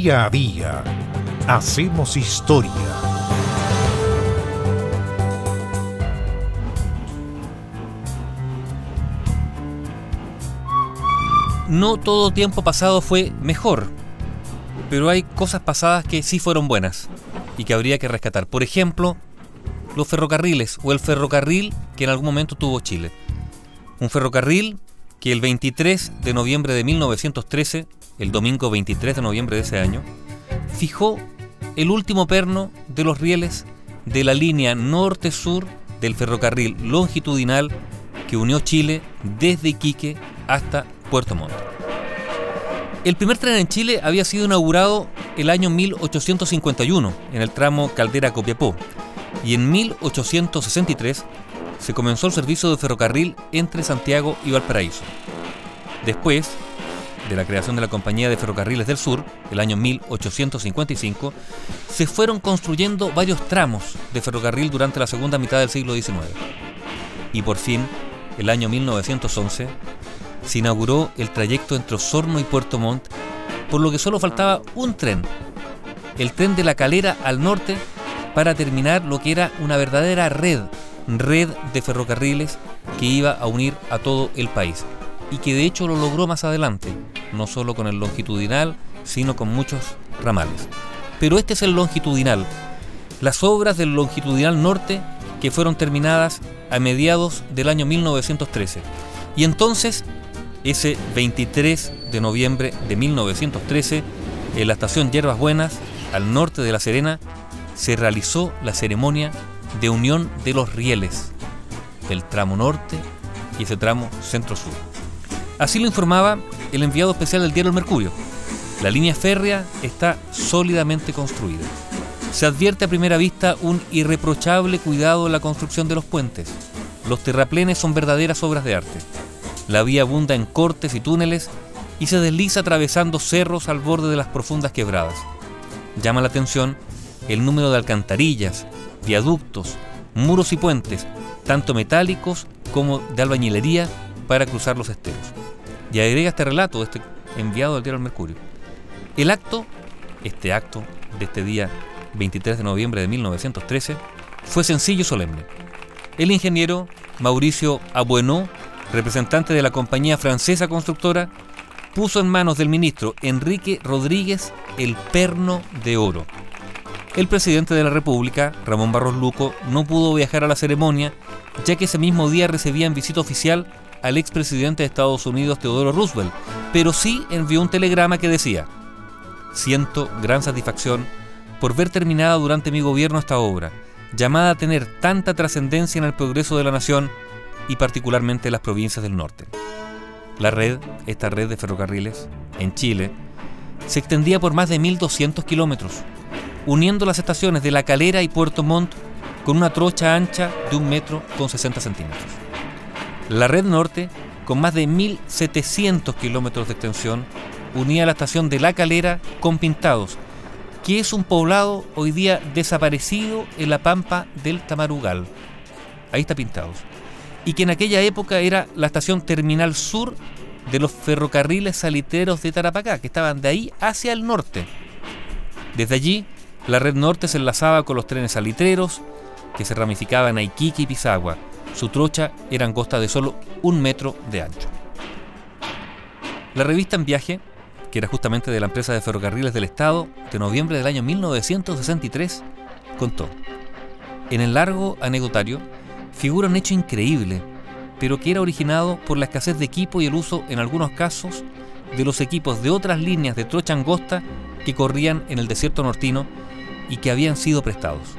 Día a día hacemos historia. No todo tiempo pasado fue mejor, pero hay cosas pasadas que sí fueron buenas y que habría que rescatar. Por ejemplo, los ferrocarriles o el ferrocarril que en algún momento tuvo Chile. Un ferrocarril que el 23 de noviembre de 1913, el domingo 23 de noviembre de ese año, fijó el último perno de los rieles de la línea norte-sur del ferrocarril longitudinal que unió Chile desde Iquique hasta Puerto Montt. El primer tren en Chile había sido inaugurado el año 1851 en el tramo Caldera-Copiapó y en 1863 se comenzó el servicio de ferrocarril entre Santiago y Valparaíso. Después de la creación de la Compañía de Ferrocarriles del Sur, el año 1855, se fueron construyendo varios tramos de ferrocarril durante la segunda mitad del siglo XIX. Y por fin, el año 1911, se inauguró el trayecto entre Osorno y Puerto Montt, por lo que solo faltaba un tren, el tren de la Calera al norte, para terminar lo que era una verdadera red, red de ferrocarriles que iba a unir a todo el país. Y que de hecho lo logró más adelante, no solo con el longitudinal, sino con muchos ramales. Pero este es el longitudinal. Las obras del longitudinal norte que fueron terminadas a mediados del año 1913. Y entonces ese 23 de noviembre de 1913, en la estación Hierbas Buenas, al norte de La Serena, se realizó la ceremonia de unión de los rieles del tramo norte y ese tramo centro-sur. Así lo informaba el enviado especial del diario El Mercurio. La línea férrea está sólidamente construida. Se advierte a primera vista un irreprochable cuidado en la construcción de los puentes. Los terraplenes son verdaderas obras de arte. La vía abunda en cortes y túneles y se desliza atravesando cerros al borde de las profundas quebradas. Llama la atención el número de alcantarillas, viaductos, muros y puentes, tanto metálicos como de albañilería, para cruzar los esteros. Y agrega este relato este enviado al diario El Mercurio. El acto, este acto de este día 23 de noviembre de 1913, fue sencillo y solemne. El ingeniero Mauricio Abueno representante de la compañía francesa constructora, puso en manos del ministro Enrique Rodríguez el perno de oro. El presidente de la República, Ramón Barros Luco, no pudo viajar a la ceremonia, ya que ese mismo día recibía en visita oficial al expresidente de Estados Unidos, Teodoro Roosevelt, pero sí envió un telegrama que decía, siento gran satisfacción por ver terminada durante mi gobierno esta obra, llamada a tener tanta trascendencia en el progreso de la nación y particularmente las provincias del norte. La red, esta red de ferrocarriles, en Chile, se extendía por más de 1.200 kilómetros, uniendo las estaciones de La Calera y Puerto Montt con una trocha ancha de un metro con 60 centímetros. La red norte, con más de 1.700 kilómetros de extensión, unía la estación de La Calera con Pintados, que es un poblado hoy día desaparecido en la pampa del Tamarugal. Ahí está Pintados y que en aquella época era la estación terminal sur de los ferrocarriles salitreros de Tarapacá, que estaban de ahí hacia el norte. Desde allí, la red norte se enlazaba con los trenes salitreros que se ramificaban a Iquique y Pisagua. Su trocha era angosta de solo un metro de ancho. La revista En Viaje, que era justamente de la empresa de ferrocarriles del Estado, de noviembre del año 1963, contó. En el largo anecdotario figura un hecho increíble, pero que era originado por la escasez de equipo y el uso, en algunos casos, de los equipos de otras líneas de trocha angosta que corrían en el desierto nortino y que habían sido prestados.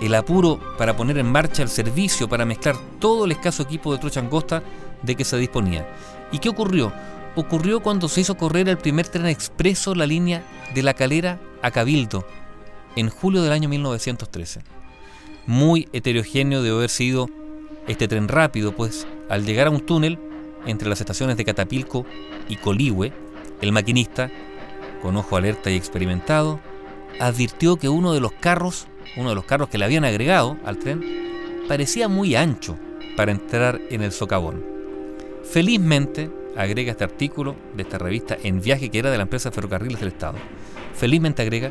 El apuro para poner en marcha el servicio para mezclar todo el escaso equipo de trocha angosta de que se disponía. ¿Y qué ocurrió? Ocurrió cuando se hizo correr el primer tren expreso la línea de La Calera a Cabildo, en julio del año 1913 muy heterogéneo de haber sido este tren rápido, pues al llegar a un túnel entre las estaciones de Catapilco y Coligüe, el maquinista, con ojo alerta y experimentado, advirtió que uno de los carros, uno de los carros que le habían agregado al tren, parecía muy ancho para entrar en el socavón. Felizmente, agrega este artículo de esta revista En Viaje que era de la empresa Ferrocarriles del Estado, felizmente agrega,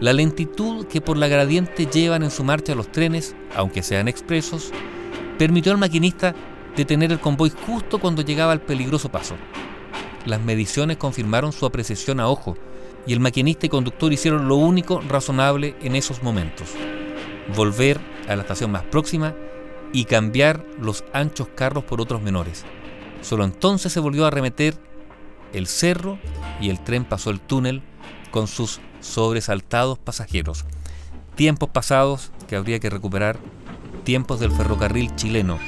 la lentitud que por la gradiente llevan en su marcha los trenes, aunque sean expresos, permitió al maquinista detener el convoy justo cuando llegaba al peligroso paso. Las mediciones confirmaron su apreciación a ojo y el maquinista y conductor hicieron lo único razonable en esos momentos. Volver a la estación más próxima y cambiar los anchos carros por otros menores. Solo entonces se volvió a arremeter el cerro y el tren pasó el túnel con sus sobresaltados pasajeros. Tiempos pasados que habría que recuperar, tiempos del ferrocarril chileno,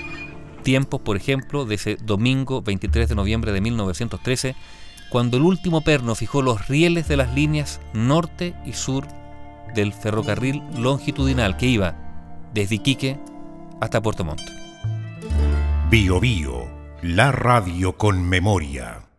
tiempos, por ejemplo, de ese domingo 23 de noviembre de 1913, cuando el último perno fijó los rieles de las líneas norte y sur del ferrocarril longitudinal que iba desde Iquique hasta Puerto Montt. Bio Bio, la radio con memoria.